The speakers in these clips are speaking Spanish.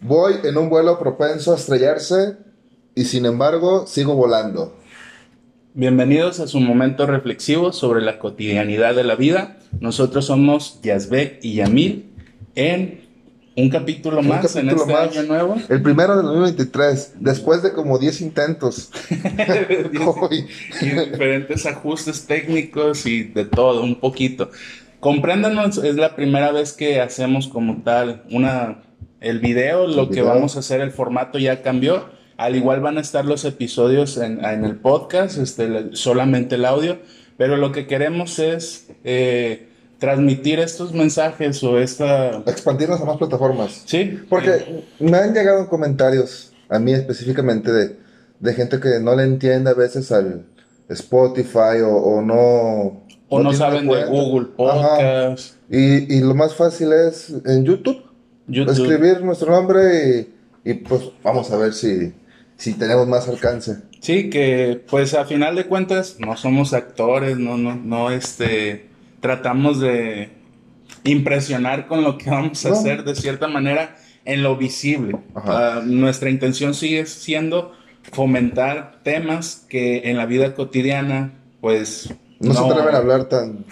Voy en un vuelo propenso a estrellarse y sin embargo sigo volando. Bienvenidos a su momento reflexivo sobre la cotidianidad de la vida. Nosotros somos Yazbek y Yamil en un capítulo Un más en este más. año nuevo. El primero del 2023, después de como 10 intentos. Y diferentes ajustes técnicos y de todo, un poquito. Compréndanos, es la primera vez que hacemos como tal una el video, lo El que vamos a hacer, el formato ya cambió. Al igual van a estar los episodios en, en el podcast, este, solamente el audio, pero lo que queremos es eh, transmitir estos mensajes o esta... Expandirnos a más plataformas. Sí, Porque me han llegado comentarios, a mí específicamente, de, de gente que no le entiende a veces al Spotify o, o no... o no, tiene saben de. Google. Podcast, Y, y lo más fácil es en YouTube, YouTube. escribir nuestro nombre y, y, pues vamos a ver si, si tenemos más alcance. Sí, que pues a final de cuentas no somos actores, no, no, no, este, tratamos de impresionar con lo que vamos a No. hacer de cierta manera en lo visible. Ah, nuestra intención sigue siendo fomentar temas que en la vida cotidiana pues No, se atreven a hablar tan...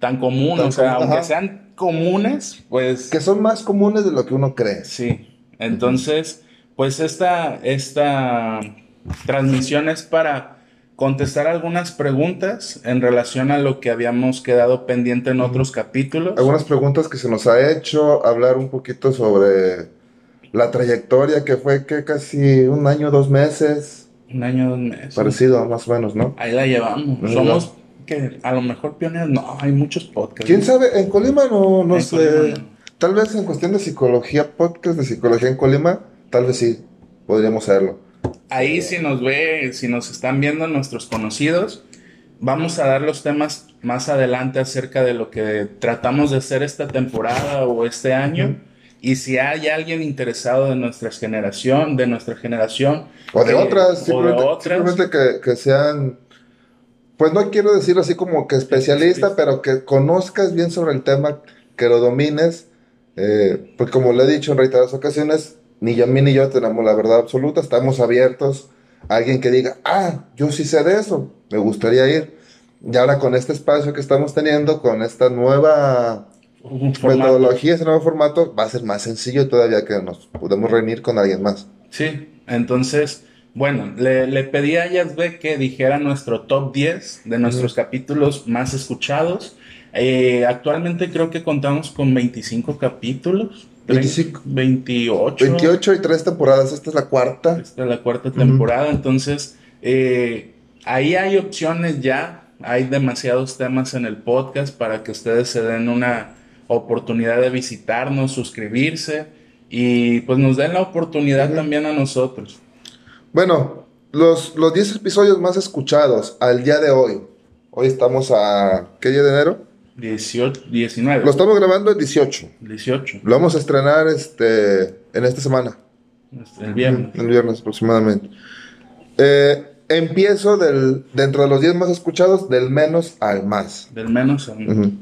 tan común, tan o sea, común, aunque ajá. sean comunes, pues que son más comunes de lo que uno cree. Sí, entonces, pues esta, esta transmisión es para contestar algunas preguntas en relación a lo que habíamos quedado pendiente en otros capítulos. Algunas preguntas que se nos ha hecho, hablar un poquito sobre la trayectoria que fue que casi un año, dos meses, Un año, dos meses. parecido más o menos, ¿no? Ahí la llevamos. Somos que a lo mejor pioneros. No, hay muchos podcasts. ¿Quién sabe? En Colima no, no En sé. Colima no. Tal vez en cuestión de psicología, podcast de psicología en Colima, tal vez sí, podríamos hacerlo. Ahí si nos ve, si nos están viendo nuestros conocidos, vamos a dar los temas más adelante acerca de lo que tratamos de hacer esta temporada o este año. Y si hay alguien interesado de nuestra generación, de nuestra generación, O de que- otras, o de simplemente, otras, simplemente que, que sean, pues no quiero decirlo así como que especialista, pero que conozcas bien sobre el tema, que lo domines, eh, pues como le he dicho en reiteradas ocasiones, ni Yamín ni yo tenemos la verdad absoluta, estamos abiertos a alguien que diga, ah, yo sí sé de eso, me gustaría ir. Y ahora con este espacio que estamos teniendo, con esta nueva formato. metodología, este nuevo formato, va a ser más sencillo todavía que nos podemos reunir con alguien más. Sí, entonces, bueno, le, le pedí a Yazbek que dijera nuestro top 10 de nuestros capítulos más escuchados. Eh, actualmente creo que contamos con 25 capítulos. 25. 28. 28 y 3 temporadas, esta es la cuarta. Esta es la cuarta temporada, entonces eh, ahí hay opciones ya, hay demasiados temas en el podcast para que ustedes se den una oportunidad de visitarnos, suscribirse y pues nos den la oportunidad también a nosotros. Bueno, los, los 10 episodios más escuchados al día de hoy. Hoy estamos a... ¿Qué día de enero? 18, 19, Lo estamos grabando el 18. 18, Lo vamos a estrenar este, en esta semana. el viernes. El viernes aproximadamente. Eh, empiezo del, dentro de los 10 más escuchados, del menos al más. Del menos a un- Ujú.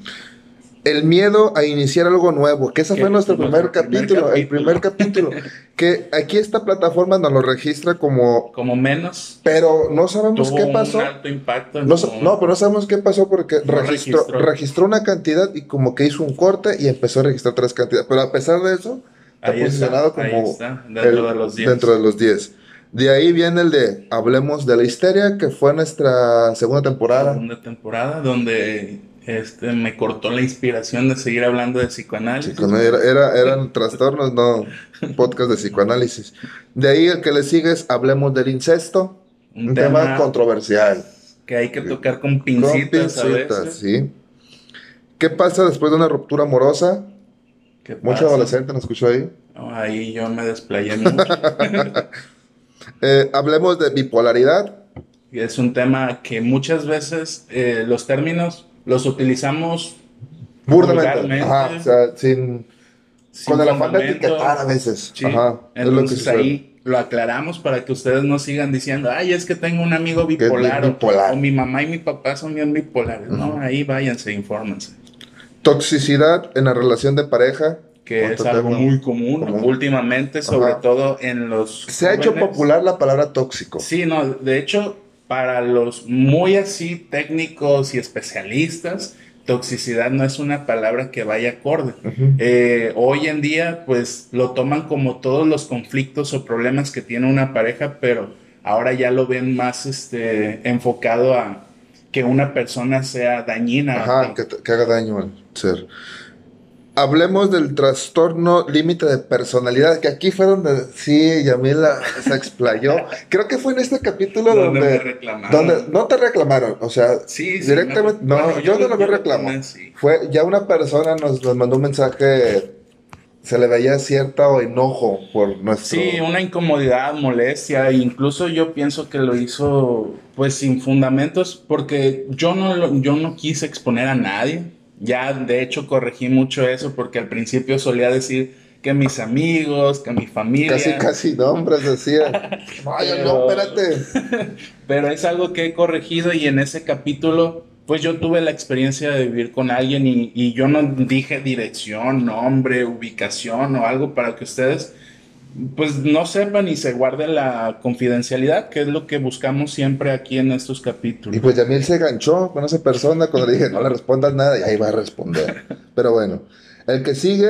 El miedo a iniciar algo nuevo, que ese fue nuestro primer primer capítulo, el capítulo. primer capítulo, que aquí esta plataforma nos lo registra como, como menos pero no sabemos tuvo qué pasó. un alto impacto. No, no, pero no sabemos qué pasó porque No registró, registró. registró una cantidad y como que hizo un corte y empezó a registrar tres cantidades. Pero a pesar de eso, está Ahí está, posicionado ahí como está, dentro el- de los 10. dentro de los 10. De ahí viene el de Hablemos de la Histeria, que fue nuestra segunda temporada. segunda temporada donde este me cortó la inspiración de seguir hablando de psicoanálisis. Era, eran trastornos, no podcast de psicoanálisis. De ahí el que le sigue es Hablemos del incesto, un, tema, controversial. que hay que tocar con Con pincitas, a pincitas, veces. sí. ¿Qué pasa después de una ruptura amorosa? ¿Qué Mucho adolescente nos escuchó ahí. No, ahí yo me desplayé mucho. Eh, hablemos de bipolaridad. Es un tema que muchas veces eh, los términos los utilizamos Burdamente. Ajá, o sea, sin, sin con el afán de etiquetar a veces. Sí, Ajá, es lo que entonces ahí lo aclaramos para que ustedes no sigan diciendo, ay, es que tengo un amigo bipolar, o- mi mamá y mi papá son bien bipolares. No, ahí váyanse, infórmense. Toxicidad en la relación de pareja, que es algo muy común, común. últimamente, sobre Ajá. todo en los... Se ha hecho popular la palabra tóxico. Sí, no, de hecho, para los muy así técnicos y especialistas, toxicidad no es una palabra que vaya acorde. Eh, hoy en día, pues lo toman como todos los conflictos o problemas que tiene una pareja, pero ahora ya lo ven más este, enfocado a que una persona sea dañina. Ajá, que haga daño al ser. Hablemos del trastorno límite de personalidad, que aquí fue donde sí, Yamila se explayó. Creo que fue en este capítulo Donde donde, me reclamaron. donde no te reclamaron, o sea, Sí, sí, directamente, me- no, bueno, yo, no lo reclamo. así. Fue ya una persona nos, nos mandó un mensaje, se le veía cierto enojo por nuestro... Sí, una incomodidad, molestia, e incluso yo pienso que lo hizo pues sin fundamentos porque yo no lo- yo no quise exponer a nadie. Ya de hecho corregí mucho eso porque al principio solía decir que mis amigos, que mi familia, Casi, casi nombres decía. Ay, no, espérate. pero es algo que he corregido y en ese capítulo pues yo tuve la experiencia de vivir con alguien y, y yo no dije dirección, nombre, ubicación o algo para que ustedes pues no sepan y se guarden la confidencialidad, que es lo que buscamos siempre aquí en estos Y capítulos. pues Yamil se ganchó con esa persona cuando le dije no le respondas nada y ahí va a responder. Pero bueno, el que sigue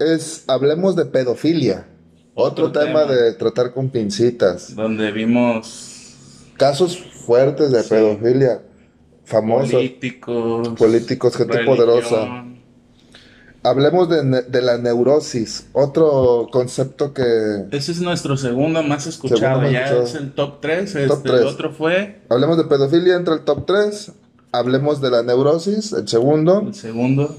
es hablemos de pedofilia. Otro, Otro tema, tema. de tratar con pincitas. Donde vimos Casos fuertes de Sí. pedofilia. Famosos. políticos, políticos, gente religión. poderosa. Hablemos de, ne- de la neurosis. Otro concepto que... Ese es nuestro segundo más escuchado, Segundo más ya escuchado. es el top 3, Top este, tres. el otro fue Hablemos de pedofilia entre el top 3. Hablemos de la neurosis, el segundo. el segundo.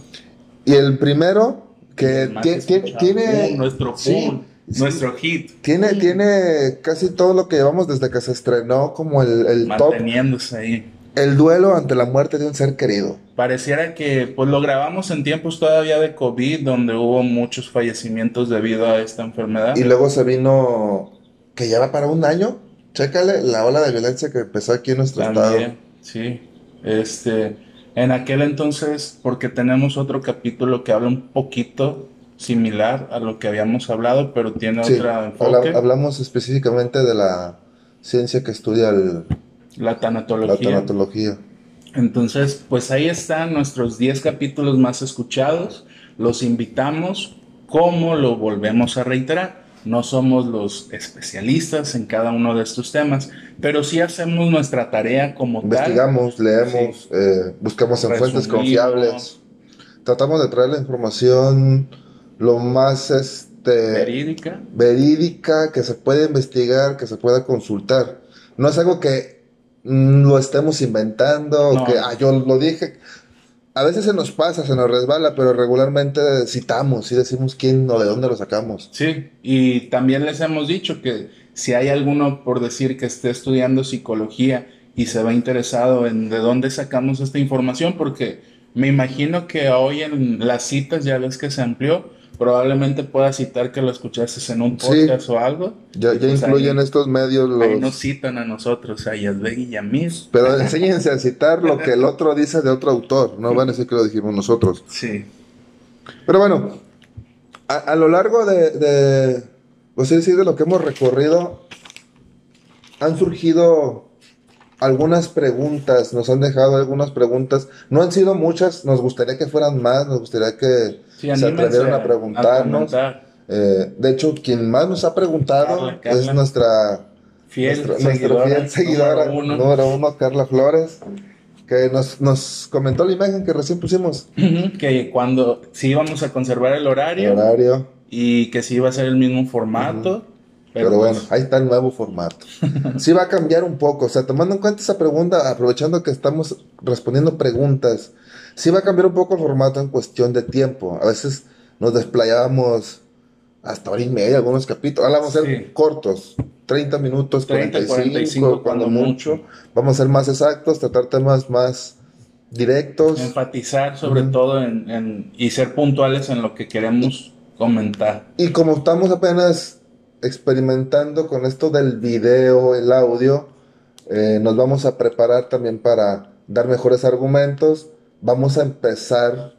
Y el primero, que el tiene... Uh, nuestro sí, boom, sí. nuestro hit, Tiene, tiene casi todo lo que llevamos desde que se estrenó como el, el top, manteniéndose ahí. El duelo ante la muerte de un ser querido. Pareciera que pues lo grabamos en tiempos todavía de COVID, donde hubo muchos fallecimientos debido a esta enfermedad. Y luego se vino, que ya va para un año, chécale la ola de violencia que empezó aquí en nuestro estado. También, sí. Este, en aquel entonces, porque tenemos otro capítulo que habla un poquito similar a lo que habíamos hablado, pero tiene Sí, habla- enfoque, hablamos específicamente de la ciencia que estudia el- la la tanatología. tanatología. Entonces, pues ahí están nuestros 10 capítulos más escuchados. Los invitamos, como lo volvemos a reiterar. No somos los especialistas en cada uno de estos temas, pero sí hacemos nuestra tarea como tal. Investigamos, leemos, eh, buscamos en fuentes confiables. Tratamos de traer la información lo más este, Verídica. verídica que se puede investigar, que se pueda consultar. No es algo que lo estemos inventando, No. que ah, yo lo dije. A veces se nos pasa, se nos resbala, pero regularmente citamos y decimos quién o de dónde lo sacamos. Sí, y también les hemos dicho que si hay alguno por decir que esté estudiando psicología y se va interesado en de dónde sacamos esta información, porque me imagino que hoy en las citas ya ves que se amplió, probablemente puedas citar que lo escuchaste en un Sí. podcast o algo. Ya, ya pues incluyen ahí, estos medios ahí los... nos citan a nosotros, a Yasbeg y a mí. Pero enséñense a citar lo que el otro dice de otro autor. No van a decir que lo dijimos nosotros. Sí. Pero bueno, a, a lo largo de, de, pues sí, de lo que hemos recorrido, han surgido algunas preguntas, nos han dejado algunas preguntas. No han sido muchas, nos gustaría que fueran más, nos gustaría que Sí, se anímense atrevieran a preguntarnos. Eh, de hecho, quien más nos ha preguntado Carla, Carla. es nuestra, Fiel nuestra, nuestra seguidora, fiel seguidora número uno. número uno, Carla Flores, que nos, nos comentó la imagen que recién pusimos. Que cuando sí íbamos a conservar el horario. Horario. y que sí iba a ser el mismo formato. Pero, Pero, bueno, pues, ahí está el nuevo formato. Sí va a cambiar un poco, o sea, tomando en cuenta esa pregunta, aprovechando que estamos respondiendo preguntas, sí va a cambiar un poco el formato en cuestión de tiempo. A veces nos desplayábamos hasta hora y media, algunos capítulos. Ahora vamos a ser Sí. cortos, 30 minutos, 30, 45, 45 cuando cuando mucho. Vamos a ser más exactos, tratar temas más directos. enfatizar sobre Ujú. todo en, en- y ser puntuales en lo que queremos comentar. Y como estamos apenas experimentando con esto del video, el audio, eh, nos vamos a preparar también para dar mejores argumentos. Vamos a empezar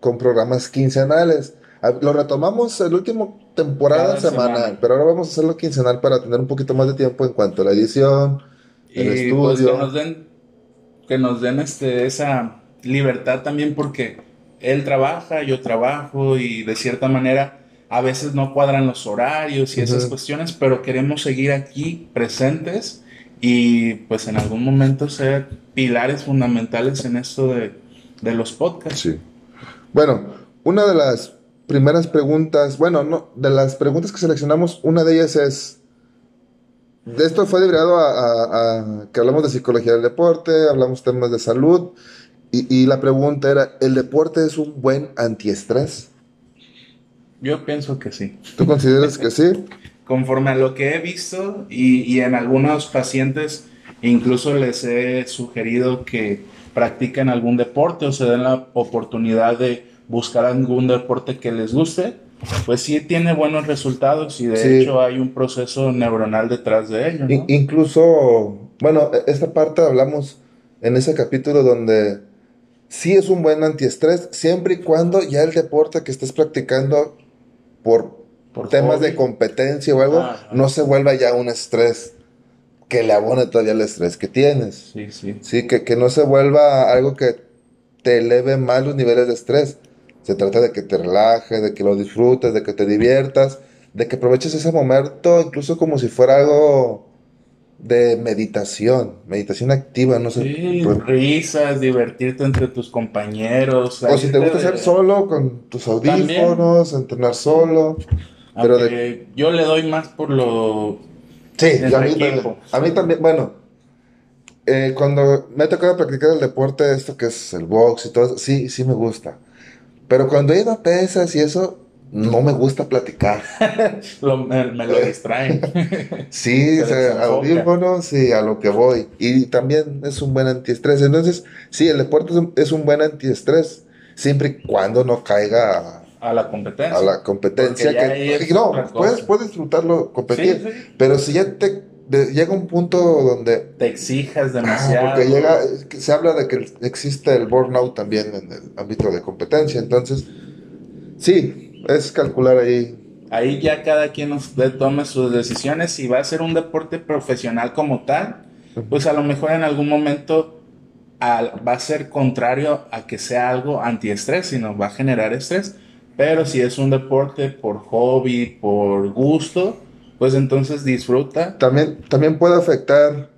con programas quincenales. Lo retomamos el último temporada semanal, pero ahora vamos a hacerlo quincenal para tener un poquito más de tiempo en cuanto a la edición, el pues, estudio. que nos den, que nos den este, esa libertad también porque él trabaja, yo trabajo y de cierta manera a veces no cuadran los horarios y esas cuestiones, pero queremos seguir aquí presentes y pues en algún momento ser pilares fundamentales en esto de, de los podcasts. Sí. Bueno, una de las primeras preguntas, bueno, no, de las preguntas que seleccionamos, una de ellas es, de esto fue derivado a, que hablamos de psicología del deporte, hablamos temas de salud, y, y la pregunta era, ¿el deporte es un buen antiestrés? Yo pienso que sí. ¿Tú consideras que sí? Conforme a lo que he visto y, y, en algunos pacientes incluso les he sugerido que practiquen algún deporte o se den la oportunidad de buscar algún deporte que les guste, pues sí tiene buenos resultados y de hecho hay un proceso neuronal detrás de ello. incluso, bueno, e, esta parte hablamos en ese capítulo donde sí es un buen antiestrés siempre y cuando ya el deporte que estés practicando por, temas de competencia o algo, no se vuelva ya un estrés que le abone todavía el estrés que tienes. Sí, sí. Sí, que, que no se vuelva algo que te eleve más los niveles de estrés. Se trata de que te relajes, de que lo disfrutes, de que te diviertas, de que aproveches ese momento incluso como si fuera algo de meditación, meditación activa, no sé. Sí, risas, divertirte entre tus compañeros. O si te gusta hacer solo con tus audífonos, entrenar solo. Pero de... yo le doy más por lo. Sí, a mí, también, a mí también, bueno, eh, cuando me ha tocado practicar el deporte, esto que es el box y todo eso, sí, sí me gusta. Pero cuando he ido a pesas y eso, no me gusta platicar. me, lo distraen. sí, audífonos y a lo que voy. Y también es un buen antiestrés. Entonces, sí, el deporte es un, buen antiestrés, siempre y cuando no caiga a la competencia. A la competencia. Que, no, puedes, puedes disfrutarlo, competir. Pero si ya te llega un punto donde... Te exijas demasiado. porque llega, se habla de que existe el burnout también en el ámbito de competencia. Entonces, sí, es calcular ahí. Ahí ya cada quien tome sus decisiones. Si va a ser un deporte profesional como tal, pues a lo mejor en algún momento va a ser contrario a que sea algo antiestrés, sino va a generar estrés. Pero si es un deporte por hobby, por gusto, pues entonces disfruta. También, también puede afectar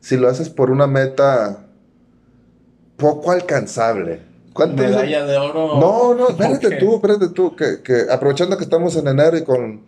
si lo haces por una meta poco alcanzable. ¿Medalla de oro? No, no, espérate tú, espérate tú, que, que, aprovechando que estamos en enero y con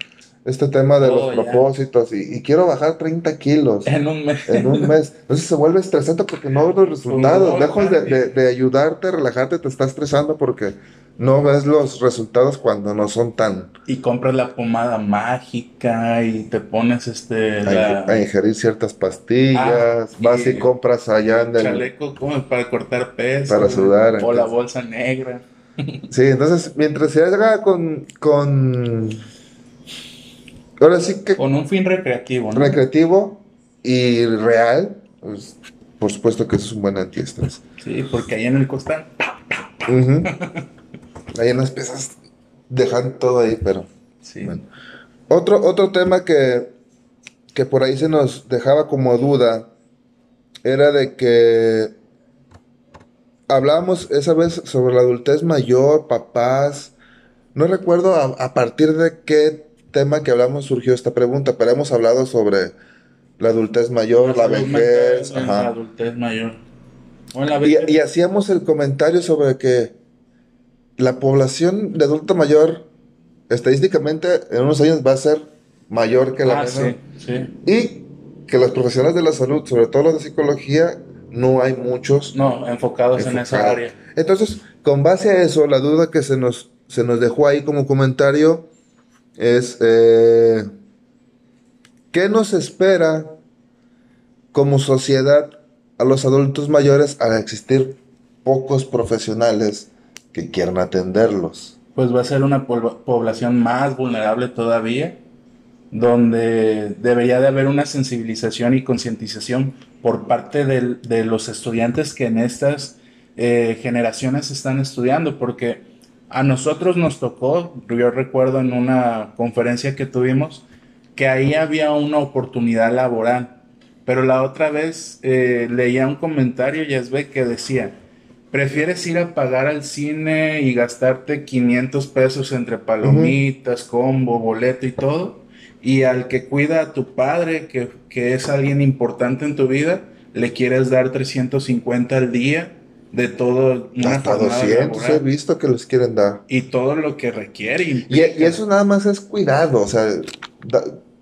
este tema de los oh, propósitos y, quiero bajar 30 kilos. En un mes. En un mes. Entonces se vuelve estresante porque no ves los resultados. Lejos de, de, de, ayudarte, relajarte, te está estresando porque no ves los resultados cuando no son tan... Y compras la pomada mágica y te pones este... A, ingerir ciertas pastillas, ah, vas y, compras allá en el... Chaleco como para cortar peso. Para sudar. O la bolsa negra. Sí, entonces mientras se haga con... con... Ahora sí que... Con un fin recreativo, ¿no? Recreativo y real, pues, por supuesto que eso es un buen antiestrés. Sí, porque ahí en el costal... Ahí en las pesas dejan todo ahí, pero. Sí. Otro, otro tema que, que por ahí se nos dejaba como duda era de que hablábamos esa vez sobre la adultez mayor, papás. No recuerdo a, partir de qué tema que hablamos surgió esta pregunta, pero hemos hablado sobre la adultez mayor, la, vejez. La adultez mayor. y, y, hacíamos el comentario sobre que la población de adulto mayor, estadísticamente, en unos años va a ser mayor que la ah, Sí, sí. Y que los profesionales de la salud, sobre todo los de psicología, no hay muchos. No, enfocados, en esa área. Entonces, con base a eso, la duda que se nos, se nos dejó ahí como comentario es, eh, ¿qué nos espera como sociedad a los adultos mayores al existir pocos profesionales que atenderlos. Pues va a ser una población más vulnerable todavía, donde debería de haber una sensibilización y concientización por parte de los estudiantes que en estas eh, generaciones están estudiando, porque A nosotros nos tocó, yo recuerdo en una conferencia que tuvimos, que ahí había una oportunidad laboral. Pero la otra vez eh, leía un comentario, ve que decía, ¿prefieres ir a pagar al cine y gastarte 500 pesos entre palomitas, combo, boleto y todo? Y al que cuida a tu padre, que, que es alguien importante en tu vida, le quieres dar 350 al día de todo. Hasta 200 he visto que les quieren dar. Y todo lo que requiere. Y, y, eso nada más es cuidado, o sea,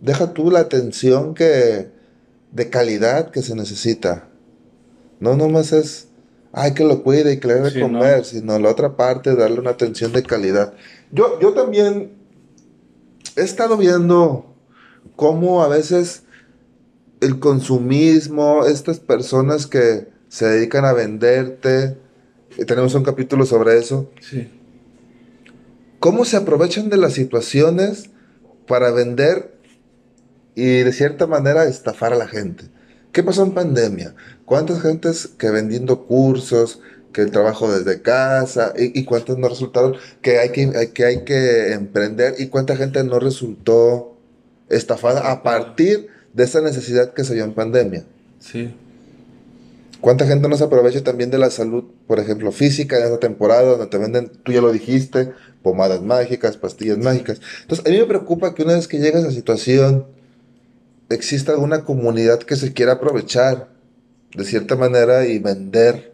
deja tú la atención que de calidad que se necesita. No nomás es, ay, que lo cuide y que le dé de comer, sino la otra parte, darle una atención de calidad. Yo, yo también he estado viendo cómo a veces el consumismo, estas personas que se dedican a venderte, tenemos un capítulo sobre eso. Sí. Cómo se aprovechan de las situaciones para vender y de cierta manera estafar a la gente. ¿Qué pasó en pandemia? ¿Cuántas gentes que vendiendo cursos, que el trabajo desde casa, y, cuántas no resultaron, que hay que, que hay que emprender, y cuánta gente no resultó estafada a partir de esa necesidad que se dio en pandemia? Sí. ¿Cuánta gente no se aprovecha también de la salud, por ejemplo, física en esa temporada donde te venden, tú ya lo dijiste, pomadas mágicas, pastillas mágicas? Entonces, a mí me preocupa que una vez que llega a esa situación, exista alguna comunidad que se quiera aprovechar de cierta manera y vender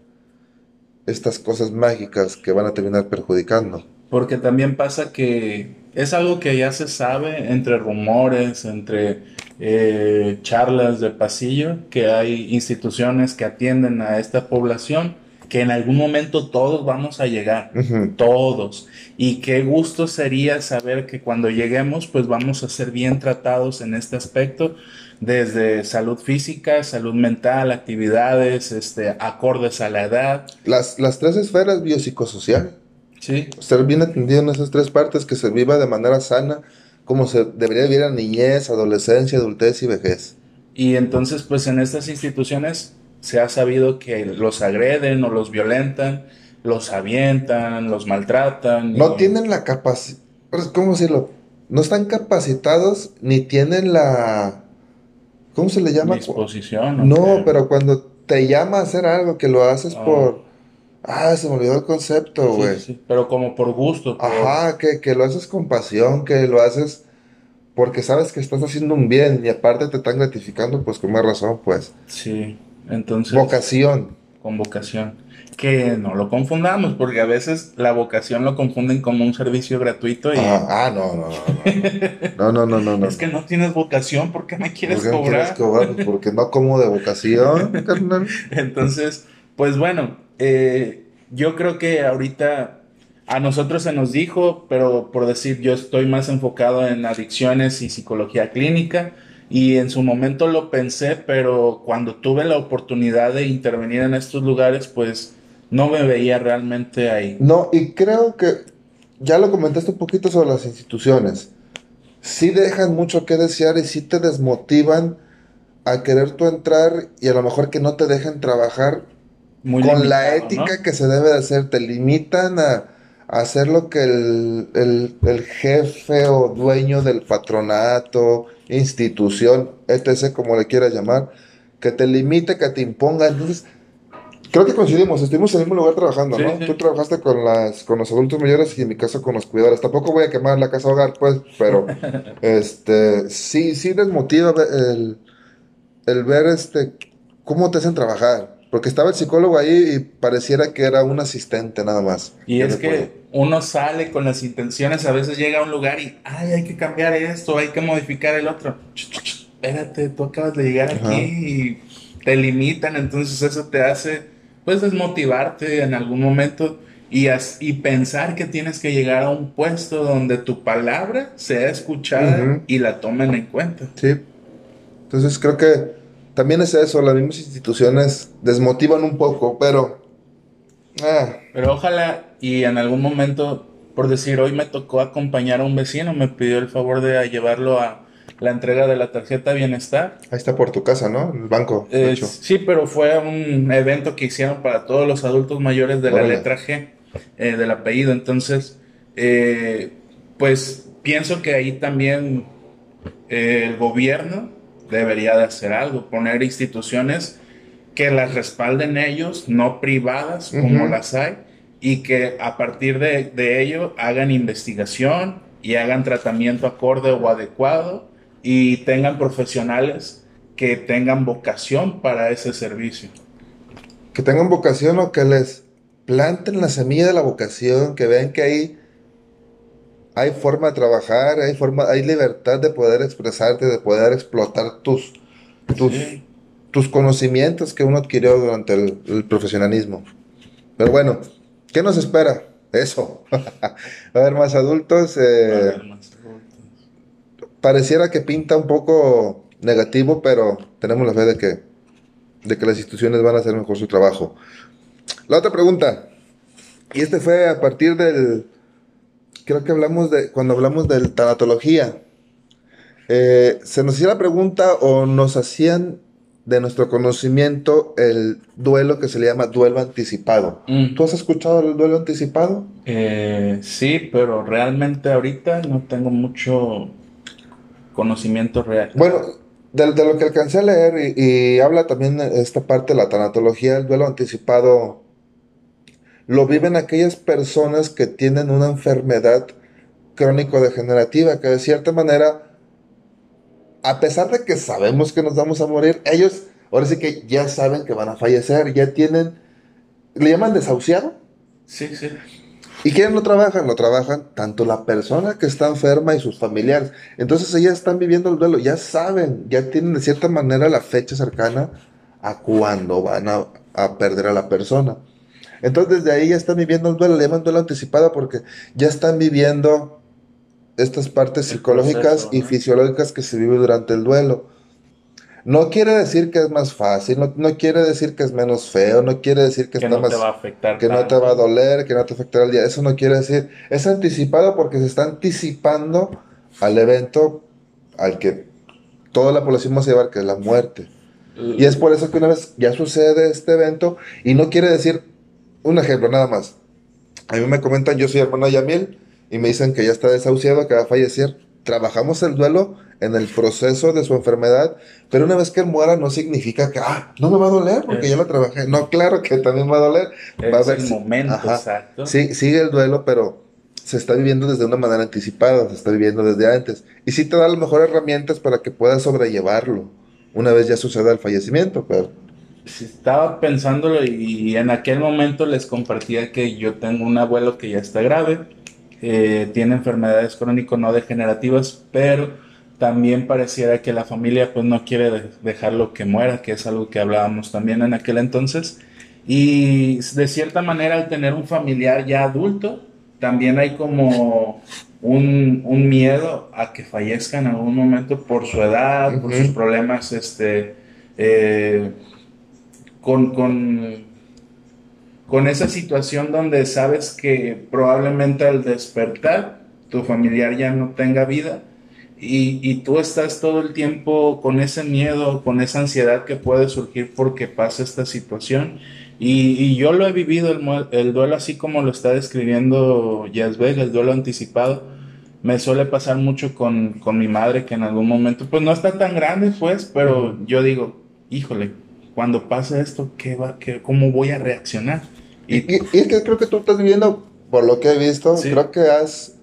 estas cosas mágicas que van a terminar perjudicando. Porque también pasa que es algo que ya se sabe entre rumores, entre eh, charlas de pasillo, que hay instituciones que atienden a esta población que en algún momento todos vamos a llegar, todos. Y qué gusto sería saber que cuando lleguemos, pues vamos a ser bien tratados en este aspecto, desde salud física, salud mental, actividades, este, acordes a la edad. Las, las tres esferas biopsicosocial. Sí. Ser bien atendido en esas tres partes, que se viva de manera sana, como se debería vivir en niñez, adolescencia, adultez y vejez. Y entonces, pues en estas instituciones se ha sabido que los agreden o los violentan, los avientan, los maltratan. No tienen la capacidad, ¿cómo decirlo? No están capacitados ni tienen la... ¿Cómo se le llama? Disposición. No, pero cuando te llama a hacer algo que lo haces ah. por... Ah, se me olvidó el concepto, güey. Sí, pero como por gusto. Ajá, que, que lo haces con pasión, que lo haces porque sabes que estás haciendo un bien y aparte te están gratificando, pues con más razón, pues. Sí. Entonces. Vocación. Con vocación. Que no lo confundamos, porque a veces la vocación lo confunden como un servicio gratuito y. Ah, ah no, no, no. No, no, no, no. Es que no tienes vocación, ¿por qué me quieres ¿Por qué cobrar? quieres cobrar? Pues porque no como de vocación, carnal. Entonces, pues bueno, eh, yo creo que ahorita a nosotros se nos dijo, pero por decir, yo estoy más enfocado en adicciones y psicología clínica. Y en su momento lo pensé, pero cuando tuve la oportunidad de intervenir en estos lugares, pues no me veía realmente ahí. No, y creo que ya lo comentaste un poquito sobre las instituciones. Sí dejan mucho que desear y sí te desmotivan a querer tú entrar y a lo mejor que no te dejen trabajar con la ética que se debe de hacer. Te limitan a, hacer lo que el, el, jefe o dueño del patronato institución, etc., como le quieras llamar, que te limite, que te imponga. Entonces, creo que coincidimos, estuvimos en el mismo lugar trabajando, ¿no? Tú trabajaste con, las, con los adultos mayores y en mi caso con los cuidadores. Tampoco voy a quemar la casa hogar, pues, pero este, sí, sí desmotiva el, el ver este, cómo te hacen trabajar. Porque estaba el psicólogo ahí y pareciera que era un asistente nada más. Y es que uno sale con las intenciones, a veces llega a un lugar y, ay, hay que cambiar esto, hay que modificar el otro. espérate, tú acabas de llegar aquí y te limitan, entonces eso te hace, pues, desmotivarte en algún momento y, y pensar que tienes que llegar a un puesto donde tu palabra sea escuchada y la tomen en cuenta. Sí. Entonces creo que también es eso, las mismas instituciones desmotivan un poco, pero... Ah. Pero ojalá y en algún momento, por decir, hoy me tocó acompañar a un vecino, me pidió el favor de llevarlo a la entrega de la tarjeta bienestar. Ahí está por tu casa, ¿no? El banco. Eh, sí, pero fue un evento que hicieron para todos los adultos mayores de la letra G, eh, del apellido. Entonces, eh, pues pienso que ahí también eh, el gobierno debería de hacer algo, poner instituciones que las respalden ellos, no privadas como las hay, y que a partir de, de, ello hagan investigación y hagan tratamiento acorde o adecuado y tengan profesionales que tengan vocación para ese servicio. Que tengan vocación o que les planten la semilla de la vocación, que vean que ahí hay forma de trabajar, hay forma, hay libertad de poder expresarte, de poder explotar tus, tus, tus conocimientos que uno adquirió durante el, profesionalismo. Pero bueno, ¿qué nos espera? Eso. Va a haber más adultos. Eh, pareciera que pinta un poco negativo, pero tenemos la fe de que, de que las instituciones van a hacer mejor su trabajo. La otra pregunta, y este fue a partir del, creo que hablamos de, cuando hablamos de tanatología, eh, se nos hacía la pregunta o nos hacían de nuestro conocimiento el duelo que se le llama duelo anticipado. Mm. ¿Tú has escuchado el duelo anticipado? Eh, sí, pero realmente ahorita no tengo mucho conocimiento real. Bueno, de, lo que alcancé a leer y, y, habla también esta parte de la tanatología, el duelo anticipado lo viven aquellas personas que tienen una enfermedad crónico-degenerativa, que de cierta manera, a pesar de que sabemos que nos vamos a morir, ellos ahora sí que ya saben que van a fallecer, ya tienen, le llaman desahuciado. Sí, sí. ¿Y quiénes no trabajan? Lo trabajan tanto la persona que está enferma y sus familiares. Entonces ellas están viviendo el duelo, ya saben, ya tienen de cierta manera la fecha cercana a cuando van a, a perder a la persona. Entonces desde ahí ya están viviendo el duelo, le llaman duelo anticipado porque ya están viviendo estas partes psicológicas y fisiológicas que se vive durante el duelo. No quiere decir que es más fácil, no, quiere decir que es menos feo, no quiere decir que, no te va a afectar que no te va a doler, que no te afectará el día. Eso no quiere decir. Es anticipado porque se está anticipando al evento al que toda la población va a llevar, que es la muerte. Y es por eso que una vez ya sucede este evento, y no quiere decir, un ejemplo nada más. A mí me comentan, yo soy hermano de Yamil, y me dicen que ya está desahuciado, que va a fallecer. Trabajamos el duelo en el proceso de su enfermedad, pero una vez que él muera no significa que, ah, no me va a doler porque ya lo trabajé. No, claro que también va a doler. va a haber el momento, exacto. Sí, sigue el duelo, pero se está viviendo desde una manera anticipada, se está viviendo desde antes. Y sí te da las mejores herramientas para que puedas sobrellevarlo una vez ya suceda el fallecimiento, pero estaba pensándolo y en aquel momento les compartía que yo tengo un abuelo que ya está grave, eh, tiene enfermedades crónico no degenerativas, pero también pareciera que la familia pues no quiere dejarlo que muera, que es algo que hablábamos también en aquel entonces. Y de cierta manera al tener un familiar ya adulto, también hay como un, un miedo a que fallezca en algún momento por su edad, por sus problemas este, eh, con, con, con esa situación donde sabes que probablemente al despertar tu familiar ya no tenga vida y, tú estás todo el tiempo con ese miedo, con esa ansiedad que puede surgir porque pasa esta situación. Y, yo lo he vivido el, el, duelo así como lo está describiendo Yazbek, el duelo anticipado. Me suele pasar mucho con, con, mi madre que en algún momento, pues no está tan grande pues, pero yo digo, híjole, cuando pasa esto, ¿qué va, qué, ¿cómo voy a reaccionar? Y, es que creo que tú estás viviendo, por lo que he visto, creo que has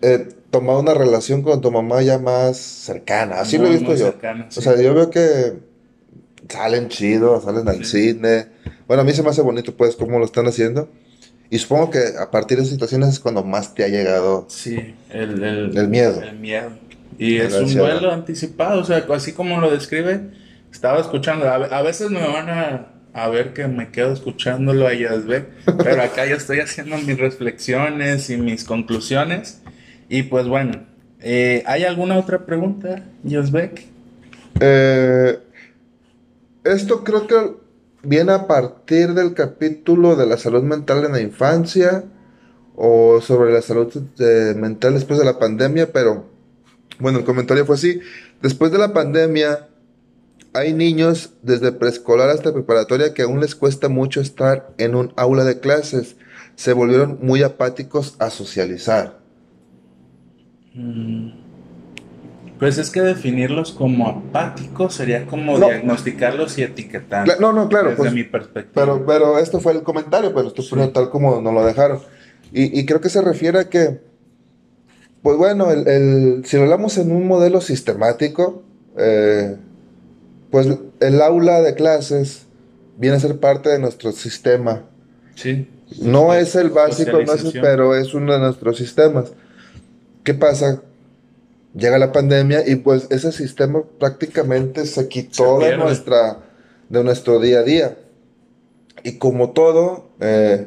eh, tomado una relación con tu mamá ya más cercana. Así lo he visto yo. O sea, yo veo que salen chidos, salen al cine. Bueno, a mí se me hace bonito, pues, cómo lo están haciendo. Y supongo que a partir de situaciones es cuando más te ha llegado. Sí, el, el, miedo. El miedo. Y es un duelo anticipado, o sea, así como lo describe estaba escuchando, a, veces me van a, ver que me quedo escuchándolo a Yazbek, pero acá yo estoy haciendo mis reflexiones y mis conclusiones. Y pues bueno, eh, ¿hay alguna otra pregunta, Yazbek? Eh, esto creo que viene a partir del capítulo de la salud mental en la infancia o sobre la salud eh, mental después de la pandemia, pero bueno, el comentario fue así. Después de la pandemia, hay niños desde preescolar hasta preparatoria que aún les cuesta mucho estar en un aula de clases. se volvieron muy apáticos a socializar. Mm. Pues es que definirlos como apáticos sería como diagnosticarlos y etiquetarlos. no, no, claro. Desde pues, mi perspectiva. Pero, pero esto fue el comentario, pero esto fue tal como nos lo dejaron. Y, creo que se refiere a que, pues bueno, el, si lo hablamos en un modelo sistemático, eh, pues el aula de clases viene a ser parte de nuestro sistema. Sí. No es el básico, pero es uno de nuestros sistemas. ¿Qué pasa? Llega la pandemia y pues ese sistema prácticamente se quitó de, nuestra, de nuestro día a día. Y como todo, eh,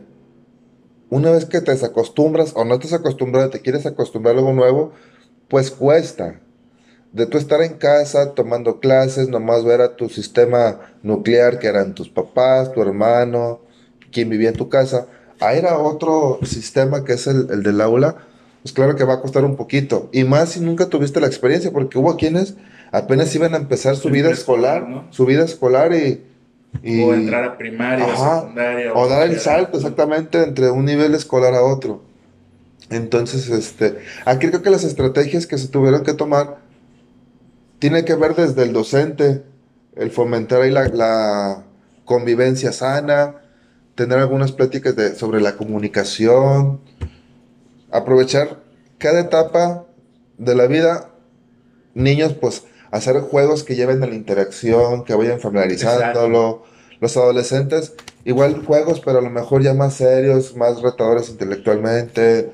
una vez que te desacostumbras o no te desacostumbras, te quieres acostumbrar a algo nuevo, pues cuesta. De tú estar en casa tomando clases, nomás ver a tu sistema nuclear, que eran tus papás, tu hermano, quien vivía en tu casa, a ir a otro sistema que es el, el del aula, pues claro que va a costar un poquito. Y más si nunca tuviste la experiencia, porque hubo quienes apenas iban a empezar su vida escolar, su vida escolar y, O entrar a primaria, secundaria. O, dar el salto exactamente entre un nivel escolar a otro. Entonces, este, aquí creo que las estrategias que se tuvieron que tomar tienen que ver desde el docente, el fomentar ahí la, la convivencia sana, tener algunas pláticas de, sobre la comunicación, aprovechar cada etapa de la vida, niños, pues hacer juegos que lleven a la interacción, que vayan familiarizándolo. Los adolescentes, igual juegos, pero a lo mejor ya más serios, más retadores intelectualmente.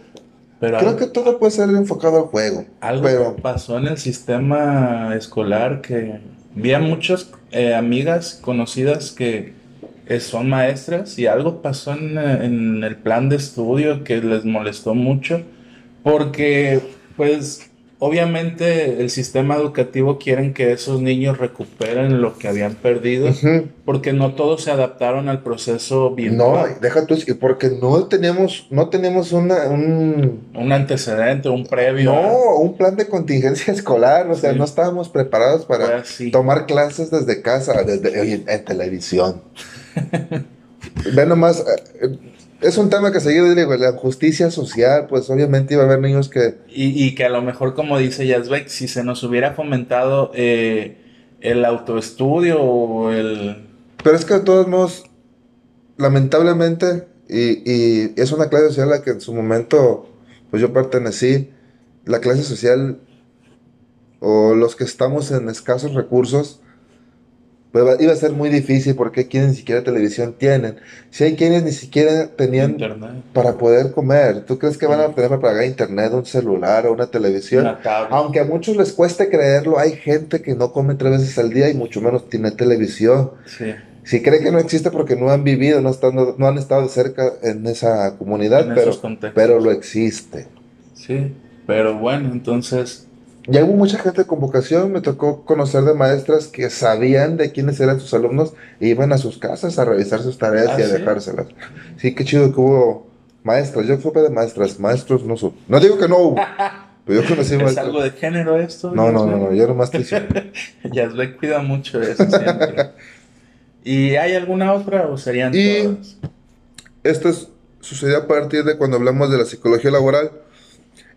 Pero Creo que todo puede ser enfocado al juego. Algo pasó en el sistema escolar que vi a muchas eh, amigas conocidas que son maestras y algo pasó en, el plan de estudio que les molestó mucho porque pues obviamente el sistema educativo quieren que esos niños recuperen lo que habían perdido porque no todos se adaptaron al proceso bien. No, deja tú, porque no tenemos, no tenemos una, un... un antecedente, un previo. No, un plan de contingencia escolar, o sea, no estábamos preparados para tomar clases desde casa, desde en televisión. Ve nomás, eh, es un tema que seguido digo, la justicia social, pues obviamente iba a haber niños que... Y, que a lo mejor, como dice Yazbek, si se nos hubiera fomentado eh, el autoestudio o el... Pero es que de todos modos, lamentablemente, y, es una clase social a la que en su momento, pues yo pertenecí, la clase social o los que estamos en escasos recursos, pues iba a ser muy difícil porque quienes ni siquiera televisión tienen. Si hay quienes ni siquiera tenían para poder comer, ¿tú crees que van a tener para pagar internet, un celular o una televisión? Aunque a muchos les cueste creerlo, hay gente que no come tres veces al día y mucho menos tiene televisión. Si cree que no existe porque no han vivido, no, están, no han estado cerca en esa comunidad, pero, pero lo existe. Sí, pero bueno, entonces ya hubo mucha gente con vocación, me tocó conocer de maestras que sabían de quiénes eran sus alumnos e iban a sus casas a revisar sus tareas ah, y a dejárselas. Sí, qué chido que hubo maestras. Yo fui de maestras, maestros no supe. No digo que no hubo. Pero yo conocí ¿Es algo de género esto? No, no, no, no, yo nomás te hice. Yazbek cuida mucho eso siempre. ¿Y hay alguna otra o serían y todas? Esto sucedió a partir de cuando hablamos de la psicología laboral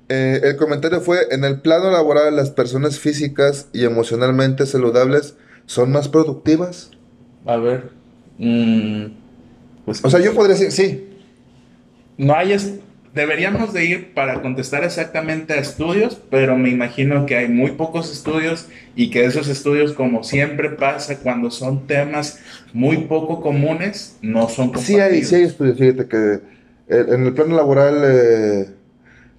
eh, el comentario fue, en el plano laboral las personas físicas y emocionalmente saludables son más productivas. A ver. Mm, pues, o sea, yo podría decir, sí. No hay... Deberíamos de ir para contestar exactamente a estudios, pero me imagino que hay muy pocos estudios y que esos estudios, como siempre pasa cuando son temas muy poco comunes, no son Sí hay, sí hay estudios, fíjate que eh, en el plano laboral... Eh,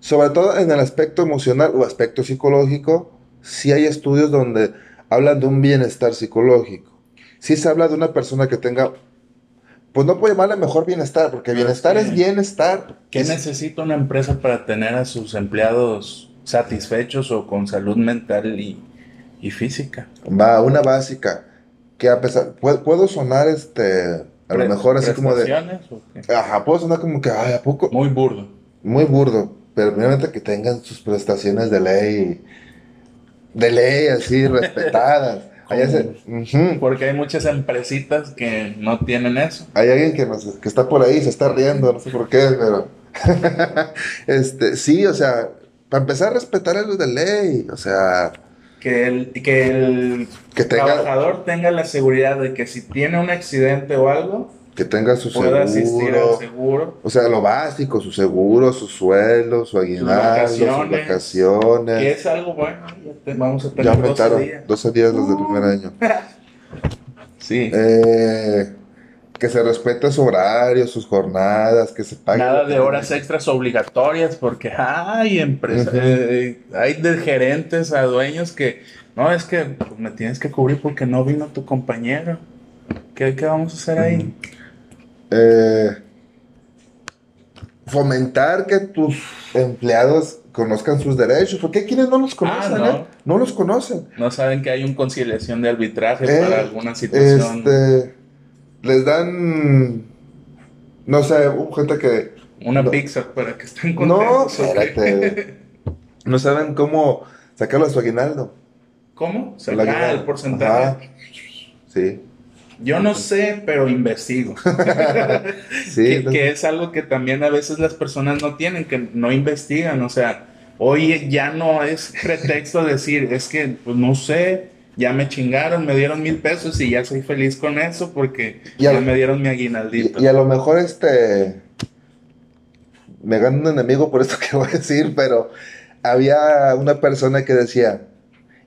sobre todo en el aspecto emocional o aspecto psicológico, sí hay estudios donde hablan de un bienestar psicológico. Sí se habla de una persona que tenga, pues no puede llamarle mejor bienestar, porque bienestar es bienestar. ¿Qué necesita una empresa para tener a sus empleados satisfechos o con salud mental y, física? Va, una básica, que a pesar, puedo, sonar este, a lo mejor así como de... Ajá, puedo sonar como que, ay, ¿a poco? Muy burdo. Muy burdo pero primeramente que tengan sus prestaciones de ley, de ley así, respetadas. Porque hay muchas empresitas que no tienen eso. Hay alguien que, nos, que está por ahí, se está riendo, no sé por qué, pero... este, sí, o sea, para empezar a respetar a los de ley, o sea, Que el, que el Que tenga- trabajador tenga la seguridad de que si tiene un accidente o algo, que tenga su pueda asistir al seguro, seguro. o sea, lo básico, su seguro, su sueldo, su aguinaldo, sus vacaciones, vacaciones. Que es algo bueno. Ya te- vamos a Ya tener 12 aumentaron días. 12 días los del primer año. Sí. Eh, que se respete su horario, sus jornadas, que se pague. Nada de horas extras obligatorias porque hay empresas, eh, hay de gerentes a dueños que no es que pues, me tienes que cubrir porque no vino tu compañero. ¿Qué, qué vamos a hacer ahí? Eh, fomentar que tus empleados conozcan sus derechos, porque hay quienes no los conocen, Ah, no. ¿eh? No los conocen. No saben que hay un conciliación de arbitraje Eh, para alguna situación. Este, les dan, no sé, gente que Una no. pizza para que estén no, contentos. ¿o qué? espérate, no saben cómo sacarlo de su aguinaldo. ¿Cómo? Se El porcentaje. Ajá. Sí, Yo no sé, pero investigo. sí. que, entonces- que es algo que también a veces las personas no tienen, que no investigan, o sea, hoy ya no es pretexto decir, es que, pues no sé, ya me chingaron, me dieron mil pesos y ya soy feliz con eso porque Y ya me dieron mi Y, aguinaldito. y a lo mejor este me gano un enemigo por esto que voy a decir, pero había una persona que decía,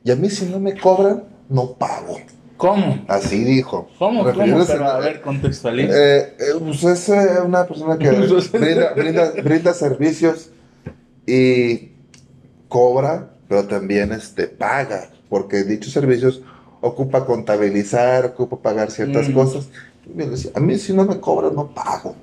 y a mí si no me cobran, no pago. ¿Cómo? Así dijo. ¿Cómo? ¿Cómo? Pero a ver, contextualiza. Eh, eh, pues es eh, una persona que brinda, brinda, brinda servicios y cobra, pero también este, paga, porque dichos servicios ocupa contabilizar, ocupa pagar ciertas Mm. cosas. A mí si no me cobran, no pago.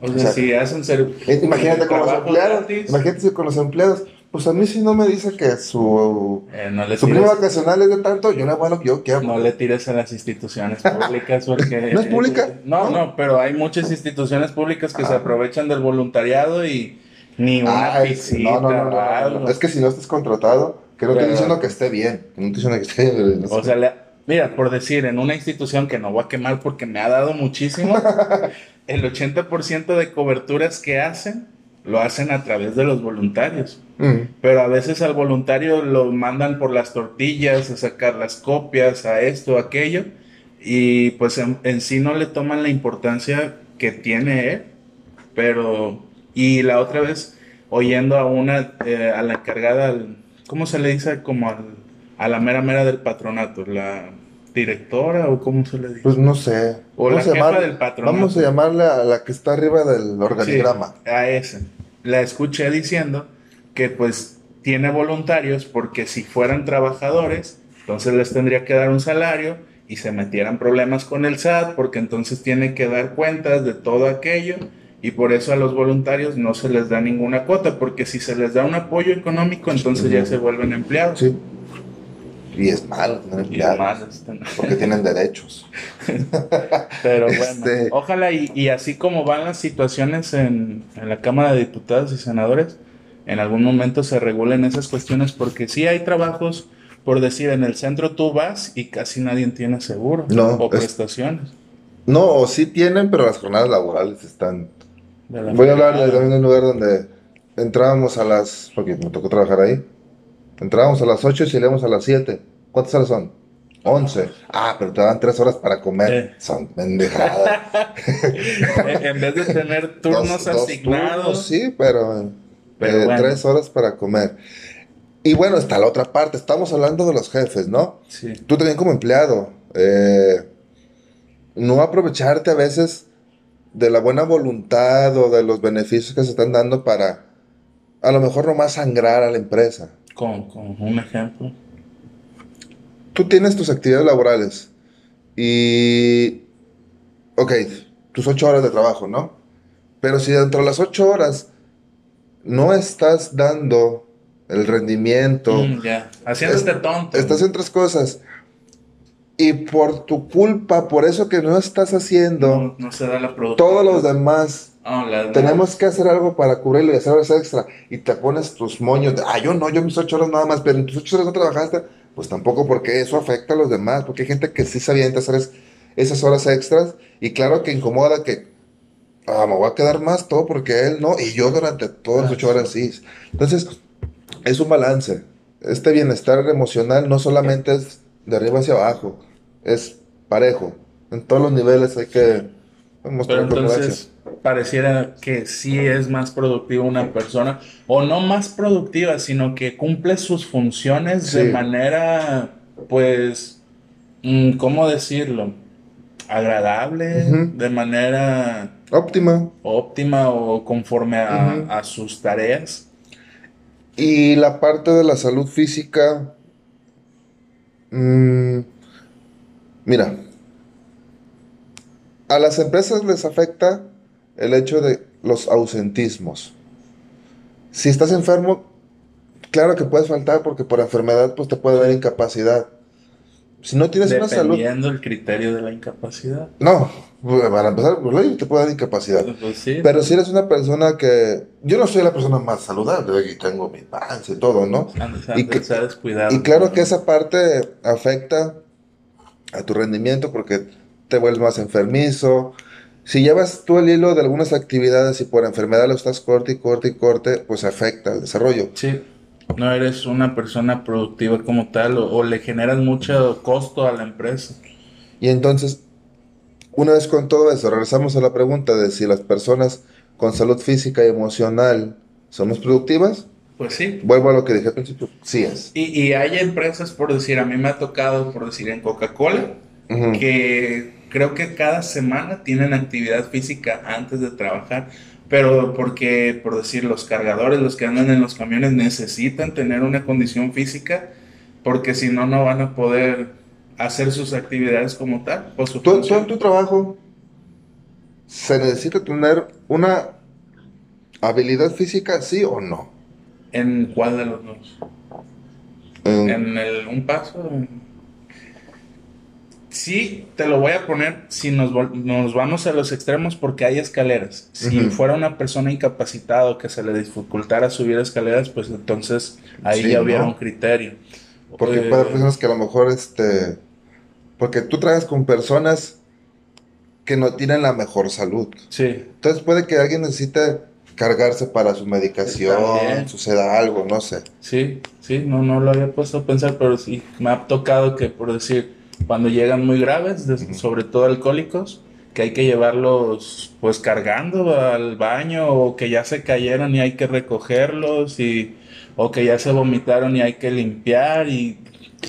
o sea, o sea, si hacen ser... Imagínate con los empleados, gratis, imagínate con los empleados, pues a mí si no me dice que su, eh, no, le su prima vacacional es de tanto, yo le hago lo que yo quiero. no le tires a las instituciones públicas porque... ¿No es pública? No, ¿No? no, pero hay muchas instituciones públicas que se Ah. aprovechan del voluntariado y ni una Ah, piscita no, no, no, algo. Es que si no estás contratado, que no Pero- diciendo que esté bien, que no estoy diciendo que esté bien. O sea, le- mira, por decir, en una institución que no voy a quemar porque me ha dado muchísimo, el 80% de coberturas que hacen lo hacen a través de los voluntarios. Mm. Pero a veces al voluntario lo mandan por las tortillas, a sacar las copias, a esto, a aquello, y pues en, en sí no le toman la importancia que tiene él. Pero, y la otra vez, oyendo a una, eh, a la encargada, al- ¿cómo se le dice? Como al- a la mera mera del patronato, la directora o cómo se le dice. Pues no sé. O Vamos la a jefa llamar- del patronato. Vamos a llamarla a la que está arriba del organigrama. Sí, a ese. La escuché diciendo que pues tiene voluntarios porque si fueran trabajadores, entonces les tendría que dar un salario y se metieran problemas con el SAT porque entonces tiene que dar cuentas de todo aquello y por eso a los voluntarios no se les da ninguna cuota porque si se les da un apoyo económico entonces ya se vuelven empleados. Sí. Y es malo tener Y empleados, este, porque tienen derechos. Pero bueno, Este- ojalá y, y así como van las situaciones en, en la Cámara de Diputados y Senadores, en algún momento se regulen esas cuestiones porque sí hay trabajos, por decir, en el centro tú vas y casi nadie tiene seguro No, o es- prestaciones. No, o sí tienen, pero las jornadas laborales están... la Voy a hablar de también un lugar donde entrábamos a las... Porque me tocó trabajar ahí. Entrábamos a las 8 y salíamos a las 7. ¿Cuántas horas son? 11. Ah, pero te dan 3 horas para comer. Eh. Son pendejadas. en en vez de tener turnos Dos- dos asignados. turnos, sí, pero, Pero eh, bueno. tres horas para comer. Y bueno, está la otra parte. Estamos hablando de los jefes, ¿no? Sí. Tú también como empleado. eh, no aprovecharte a veces de la buena voluntad o de los beneficios que se están dando para a lo mejor nomás sangrar a la empresa. Con, con un ejemplo. Tú tienes tus actividades laborales y, ok, tus ocho horas de trabajo, ¿no? Pero si dentro de las ocho horas no estás dando el rendimiento, Mm, ya. Haciéndote tonto. estás en otras cosas y por tu culpa, por eso que no estás haciendo, no, no se da la producción. todos los demás la- tenemos que hacer algo para cubrirlo y hacer horas extra y te pones tus moños de, ah, yo no, yo mis ocho horas nada más, pero en tus ocho horas no trabajaste, pues tampoco porque eso afecta a los demás, porque hay gente que sí se avienta hacer es- esas horas extras y claro que incomoda que ah, me voy a quedar más todo porque él no, y yo durante todas las ocho horas sí. Entonces, es un balance. Este bienestar emocional no solamente es de arriba hacia abajo, es parejo. En todos los niveles hay que mostrar Pero entonces pareciera que sí es más productiva una persona, o no más productiva, sino que cumple sus funciones de manera, pues, mm, ¿cómo decirlo? Agradable, de manera Óptima. óptima o conforme a, a sus tareas. Y la parte de la salud física, mm, mira, a las empresas les afecta el hecho de los ausentismos. Si estás enfermo, claro que puedes faltar porque por enfermedad pues te puede dar incapacidad. Si no tienes una salud, Dependiendo el criterio de la incapacidad. no, para empezar, por ley te puede dar incapacidad. Pues sí. Pero si eres una persona que, yo no soy la persona más saludable y tengo mi panza y todo, ¿no? Antes, y antes que- se ha descuidado. Y claro que esa parte afecta a tu rendimiento porque te vuelves más enfermizo. Si llevas tú el hilo de algunas actividades y por enfermedad lo estás corte y corte y corte, pues afecta al desarrollo. Sí, no eres una persona productiva como tal o, o le generas mucho costo a la empresa. Y entonces, una vez con todo eso, regresamos a la pregunta de si las personas con salud física y emocional somos productivas. Pues sí. Vuelvo a lo que dije al principio, sí es. Y, y hay empresas, por decir, a mí me ha tocado, por decir, en Coca-Cola, que creo que cada semana tienen actividad física antes de trabajar, pero porque, por decir, los cargadores, los que andan en los camiones, necesitan tener una condición física, porque si no, no van a poder hacer sus actividades como tal. O su Tú, en tu trabajo se necesita tener una habilidad física, sí o no. ¿En cuál de los dos? En- En el un paso. Sí, te lo voy a poner si nos, vol- nos vamos a los extremos porque hay escaleras. Si fuera una persona incapacitada o que se le dificultara subir escaleras, pues entonces ahí Sí, ya hubiera ¿no? un criterio. porque Eh, puede haber personas que a lo mejor, este, porque tú trabajas con personas que no tienen la mejor salud. Sí, Entonces puede que alguien necesite cargarse para su medicación, suceda algo, no sé. sí, sí, no, no lo había puesto a pensar, pero sí, me ha tocado que, por decir, cuando llegan muy graves, de- Ujú. sobre todo alcohólicos, que hay que llevarlos pues cargando al baño o que ya se cayeron y hay que recogerlos y o que ya se vomitaron y hay que limpiar y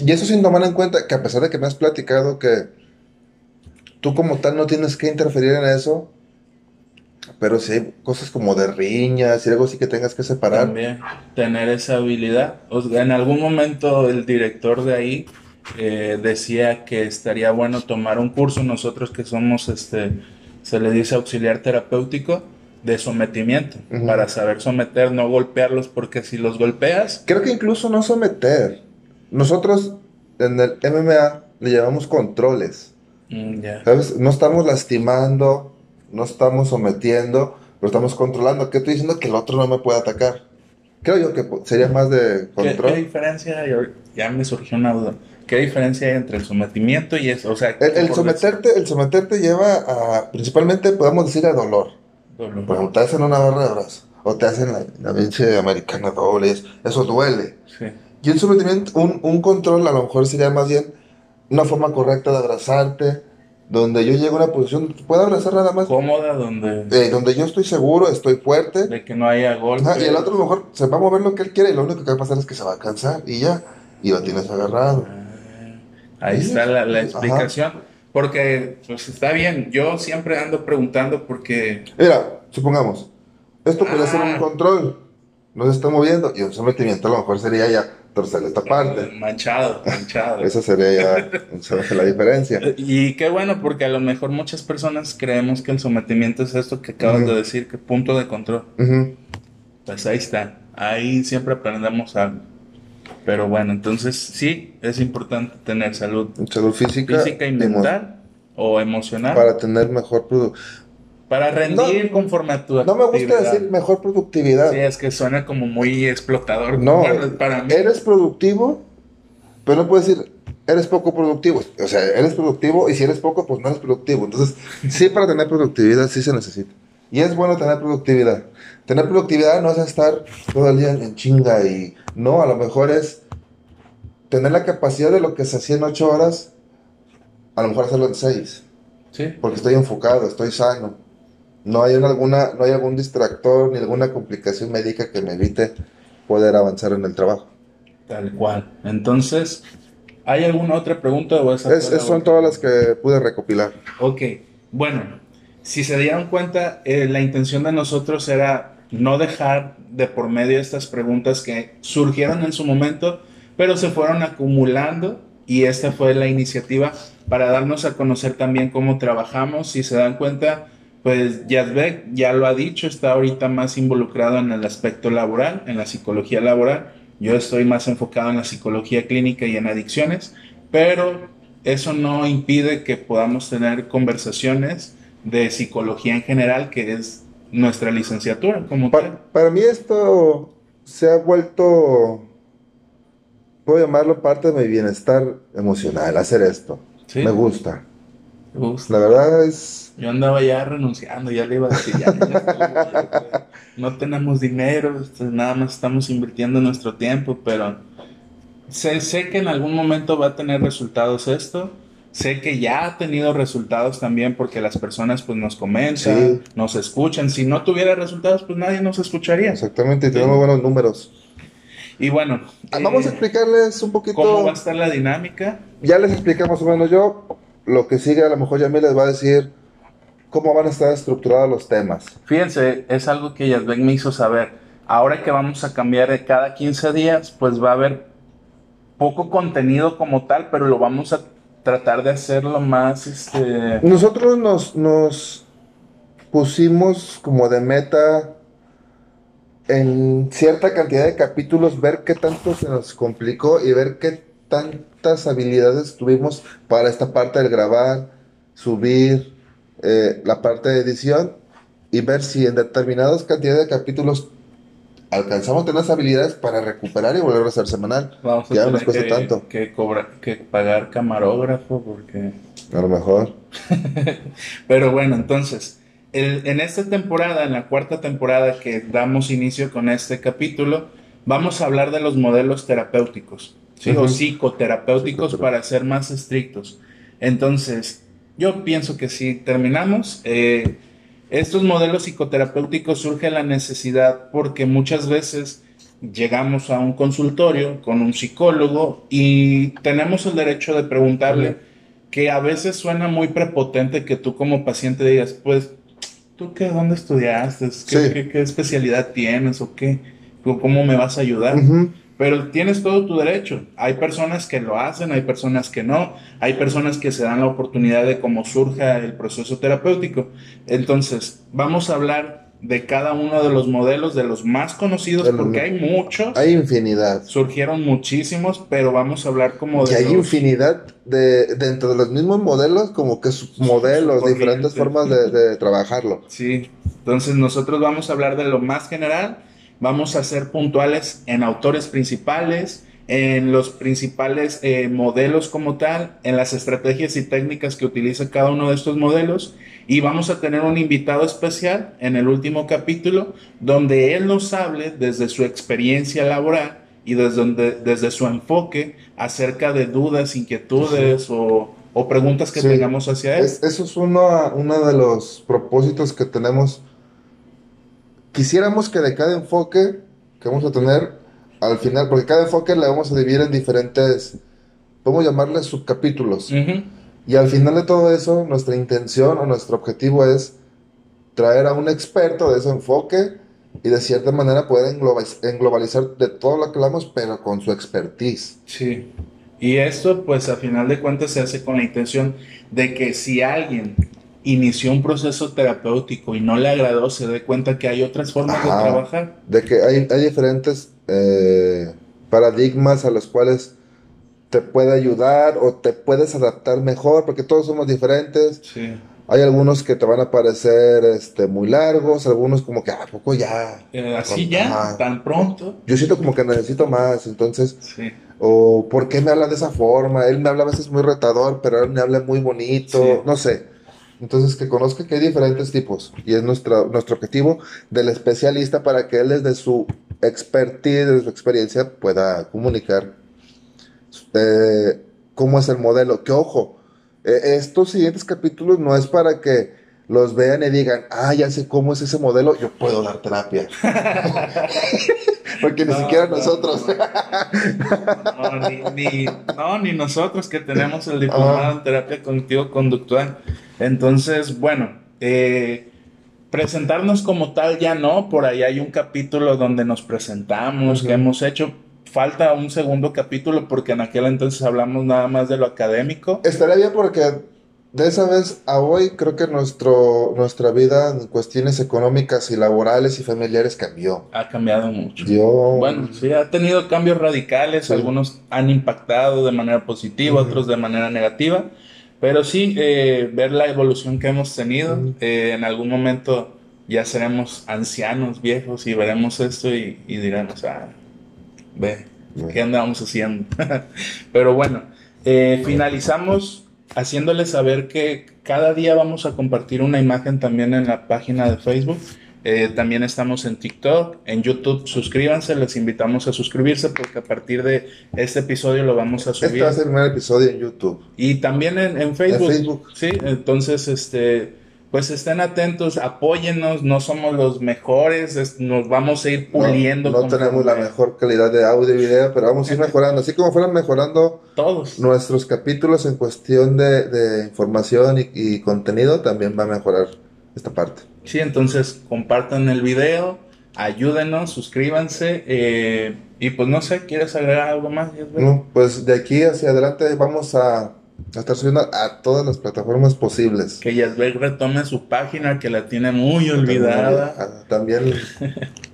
Y eso sin tomar en cuenta que a pesar de que me has platicado que tú como tal no tienes que interferir en eso, pero si hay cosas como de riñas y algo así que tengas que separar. también tener esa habilidad. O sea, en algún momento el director de ahí eh, decía que estaría bueno tomar un curso, nosotros que somos, este, se le dice auxiliar terapéutico, de sometimiento, para saber someter, no golpearlos, porque si los golpeas, Creo que incluso no someter. Nosotros en el MMA le llamamos controles. mm. ¿Sabes? No estamos lastimando, no estamos sometiendo, pero estamos controlando. ¿Qué estoy diciendo? Que el otro no me puede atacar. Creo yo que sería más de ¿Qué, qué control. diferencia Ya me surgió una duda. ¿Qué diferencia hay entre el sometimiento y eso? O sea, El, el someterte, el someterte lleva a, principalmente podemos decir a dolor. dolor. Por ejemplo, te hacen una barra de brazos o te hacen la, la pinche americana doble, y es- eso duele. Sí. Y un sometimiento, un, un control a lo mejor sería más bien una forma correcta de abrazarte, donde yo llego a una posición, puedo abrazar nada más, Cómoda donde, eh, donde yo estoy seguro, estoy fuerte, de que no haya golpe. Ajá, y el otro a lo mejor se va a mover lo que él quiere y lo único que va a pasar es que se va a cansar y ya, y lo tienes agarrado. Ah, Ahí está la, la Ajá. explicación. Porque, pues está bien. Yo siempre ando preguntando porque. Mira, supongamos, esto puede ser un Ah. control, no se está moviendo, y un sometimiento a lo mejor sería ya torcer esta parte. Manchado, manchado. Esa sería ya la diferencia. Y qué bueno, porque a lo mejor muchas personas creemos que el sometimiento es esto que acabas de decir, que punto de control. Ujú. Pues ahí está. Ahí siempre aprendemos algo. Pero bueno, entonces sí, es importante tener salud Salud física, física y emo- mental o emocional para tener mejor productividad. para rendir conforme a tu No me gusta decir mejor productividad. Sí, es que suena como muy explotador. No, Bueno, para mí. eres productivo Pero no puedes decir, eres poco productivo. O sea, eres productivo y si eres poco, pues no eres productivo. Entonces, sí, para tener productividad sí se necesita. Y es bueno tener productividad. Tener productividad no es estar todo el día en chinga y no, a lo mejor es tener la capacidad de lo que se hacía en ocho horas, a lo mejor hacerlo en seis. Sí. Porque estoy enfocado, estoy sano. No hay, alguna, no hay algún distractor ni alguna complicación médica que me evite poder avanzar en el trabajo. Tal cual. Entonces, ¿hay alguna otra pregunta o esa es, son todas las que pude recopilar. Ok. Bueno, si se dieron cuenta, eh, la intención de nosotros era no dejar de por medio estas preguntas que surgieron en su momento, pero se fueron acumulando y esta fue la iniciativa para darnos a conocer también cómo trabajamos. Si se dan cuenta, pues Yazbek ya lo ha dicho, está ahorita más involucrado en el aspecto laboral, en la psicología laboral. Yo estoy más enfocado en la psicología clínica y en adicciones, pero eso no impide que podamos tener conversaciones de psicología en general, que es nuestra licenciatura como para, Para mí esto se ha vuelto, puedo llamarlo parte de mi bienestar emocional, hacer esto. Me gusta. La verdad es... Yo andaba ya renunciando, ya le iba a decir, ya, no tenemos dinero, nada más estamos invirtiendo nuestro tiempo, pero sé, sé que en algún momento va a tener resultados esto sé que ya ha tenido resultados también porque las personas pues nos comentan, nos escuchan. Si no tuviera resultados, pues nadie nos escucharía. Exactamente, y tenemos buenos números. Y bueno. Ah, vamos a eh, explicarles un poquito. ¿Cómo va a estar la dinámica? Ya les expliqué más o menos yo. Lo que sigue a lo mejor ya me les va a decir cómo van a estar estructurados los temas. Fíjense, es algo que Yasbek me hizo saber. Ahora que vamos a cambiar de cada 15 días, pues va a haber poco contenido como tal, pero lo vamos a tratar de hacerlo más, este... Nosotros nos, nos pusimos como de meta en cierta cantidad de capítulos ver qué tanto se nos complicó y ver qué tantas habilidades tuvimos para esta parte del grabar, subir, eh, la parte de edición y ver si en determinadas cantidades de capítulos alcanzamos tener las habilidades para recuperar y volver a ser semanal. Vamos a ya nos cuesta tanto. Que, cobra, que pagar camarógrafo porque... A lo mejor. Pero bueno, entonces, en esta temporada, en la cuarta temporada que damos inicio con este capítulo, vamos a hablar de los modelos terapéuticos, ¿sí? O psicoterapéuticos para ser más estrictos. Entonces, yo pienso que si terminamos... Eh, estos modelos psicoterapéuticos surge la necesidad porque muchas veces llegamos a un consultorio con un psicólogo y tenemos el derecho de preguntarle que a veces suena muy prepotente que tú como paciente digas, pues, ¿tú qué, dónde estudiaste? ¿Qué, especialidad tienes o qué? ¿Cómo me vas a ayudar? Pero tienes todo tu derecho. Hay personas que lo hacen, hay personas que no, hay personas que se dan la oportunidad de cómo surja el proceso terapéutico. Entonces, vamos a hablar de cada uno de los modelos, de los más conocidos, porque hay muchos. Hay infinidad. Surgieron muchísimos, pero vamos a hablar como de. Y hay infinidad de, dentro de los mismos modelos, como que modelos, diferentes formas de, de trabajarlo. Sí. Entonces, nosotros vamos a hablar de lo más general Vamos a ser puntuales en autores principales, en los principales eh, modelos como tal, en las estrategias y técnicas que utiliza cada uno de estos modelos. Y vamos a tener un invitado especial en el último capítulo, donde él nos hable desde su experiencia laboral y desde, donde, desde su enfoque acerca de dudas, inquietudes o, preguntas que tengamos hacia él. eso es uno, uno de los propósitos que tenemos quisiéramos que de cada enfoque que vamos a tener al final, porque cada enfoque le vamos a dividir en diferentes, podemos llamarle subcapítulos. Y al final de todo eso, nuestra intención o nuestro objetivo es traer a un experto de ese enfoque y de cierta manera poder englobalizar de todo lo que hablamos, pero con su expertise. Sí. Y esto, pues a final de cuentas, se hace con la intención de que si alguien inició un proceso terapéutico y no le agradó, se dé cuenta que hay otras formas de trabajar. De que hay, hay diferentes eh, paradigmas a los cuales te puede ayudar o te puedes adaptar mejor, porque todos somos diferentes. Sí. Hay algunos que te van a parecer este, muy largos, algunos como que, ¿a poco ya? Eh, así ya, tan pronto. Yo siento como que necesito más, entonces... Sí. O ¿por qué me habla de esa forma? Él me habla a veces muy retador, pero él me habla muy bonito, Sí. no sé. Entonces que conozca que hay diferentes tipos y es nuestra, nuestro objetivo del especialista para que él desde su expertise, desde su experiencia pueda comunicar eh, cómo es el modelo. Que ojo, eh, estos siguientes capítulos no es para que los vean y digan, ah, ya sé cómo es ese modelo, yo puedo dar terapia. Porque ni No, siquiera no, nosotros. No, ni, ni- no, ni nosotros que tenemos el diplomado en terapia cognitivo-conductual. Entonces, bueno, eh, presentarnos como tal ya no, por ahí hay un capítulo donde nos presentamos, que hemos hecho. Falta un segundo capítulo porque en aquel entonces hablamos nada más de lo académico. Estaría bien porque de esa vez a hoy creo que nuestro, nuestra vida en cuestiones económicas y laborales y familiares cambió. Ha cambiado mucho. Dio Bueno, sí, ha tenido cambios radicales, Sí. algunos han impactado de manera positiva, otros de manera negativa, pero sí, eh, ver la evolución que hemos tenido, eh, en algún momento ya seremos ancianos, viejos, y veremos esto y, y diremos, ah, ve, ¿qué andamos haciendo? pero bueno, eh, finalizamos haciéndoles saber que cada día vamos a compartir una imagen también en la página de Facebook. Eh, también estamos en TikTok, en YouTube. Suscríbanse, les invitamos a suscribirse porque a partir de este episodio lo vamos a Este subir. va a ser el primer episodio en YouTube. Y también en, en Facebook. En Facebook. Sí, entonces, este, pues estén atentos, apóyennos, no somos los mejores, es- nos vamos a ir puliendo. No, no tenemos la mejor calidad de audio y video, pero vamos a ir mejorando. Así como fueron mejorando Todos. nuestros capítulos en cuestión de, de información y, y contenido, también va a mejorar esta parte. Sí, entonces compartan el video, ayúdenos, suscríbanse. eh, y pues no sé, ¿quieres agregar algo más? No, pues de aquí hacia adelante vamos a, a estar subiendo a todas las plataformas posibles. Que Yasbel retome su página que la tiene muy olvidada. Ah, También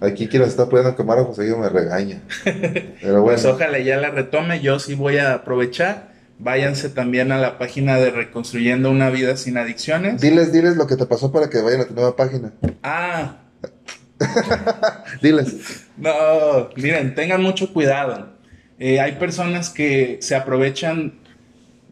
aquí quien está con Mara José Guillo me regaña. Pero bueno, Pues ojalá ya la retome, yo sí voy a aprovechar. Váyanse también a la página de Reconstruyendo una vida sin adicciones. diles, diles lo que te pasó para que vayan a tu nueva página. Ah, Diles. no, miren, tengan mucho cuidado. Eh, hay personas que se aprovechan,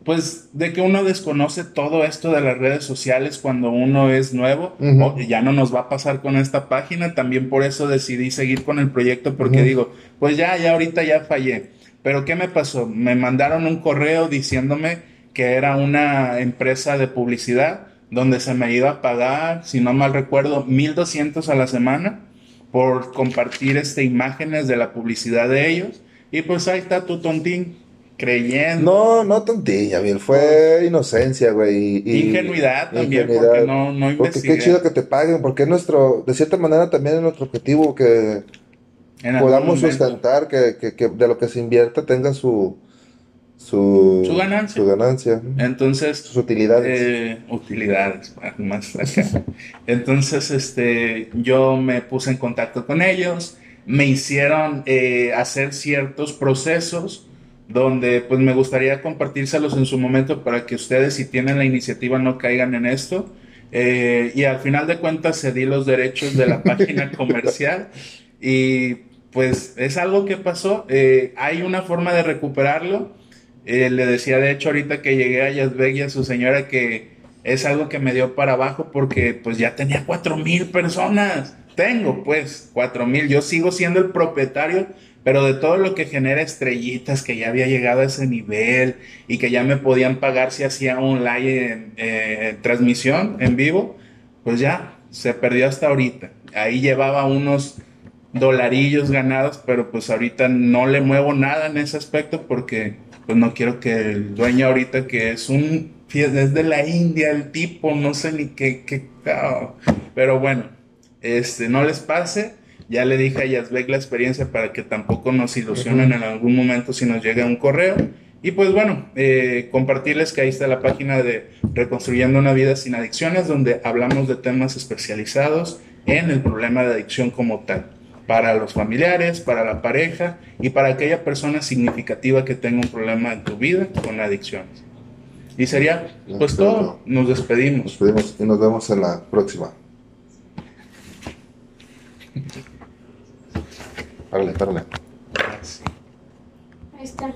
pues, de que uno desconoce todo esto de las redes sociales cuando uno es nuevo. O- ya no nos va a pasar con esta página. También por eso decidí seguir con el proyecto porque digo, pues ya, ya ahorita ya fallé. Pero ¿qué me pasó? Me mandaron un correo diciéndome que era una empresa de publicidad donde se me iba a pagar, si no mal recuerdo, 1200 a la semana por compartir este, imágenes de la publicidad de ellos. Y pues ahí está tu tontín creyendo. No, no tontilla, bien, fue inocencia, güey. y- Ingenuidad también, ingenuidad. porque no, no Porque investigué. qué chido que te paguen, porque es nuestro, de cierta manera también es nuestro objetivo que podamos sustentar, que, que, que de lo que se invierta tenga su, su, Su ganancia. su ganancia, Entonces, sus utilidades. Eh, utilidades, más acá. Entonces, este, yo me puse en contacto con ellos, me hicieron eh, hacer ciertos procesos donde pues me gustaría compartírselos en su momento para que ustedes si tienen la iniciativa no caigan en esto. Eh, y al final de cuentas cedí los derechos de la página comercial y pues es algo que pasó. Eh, hay una forma de recuperarlo. Eh, le decía de hecho ahorita que llegué a Yazbek y a su señora que es algo que me dio para abajo porque pues ya tenía cuatro mil personas. Tengo pues cuatro mil. Yo sigo siendo el propietario, pero de todo lo que genera estrellitas, que ya había llegado a ese nivel y que ya me podían pagar si hacía un live en eh, transmisión en vivo, pues ya se perdió hasta ahorita. Ahí llevaba unos dolarillos ganados, pero pues ahorita no le muevo nada en ese aspecto porque pues no quiero que el dueño ahorita que es un es de la India el tipo, no sé ni qué, qué oh. pero bueno, este no les pase. Ya le dije a Yazbek la experiencia para que tampoco nos ilusionen en algún momento si nos llega un correo. Y pues bueno, eh, compartirles que ahí está la página de Reconstruyendo una vida sin adicciones, donde hablamos de temas especializados en el problema de adicción como tal para los familiares, para la pareja y para aquella persona significativa que tenga un problema en tu vida con adicciones. Y sería, pues todo, nos despedimos. Nos vemos y nos vemos en la próxima. Órale, órale. Ah, Ahí está.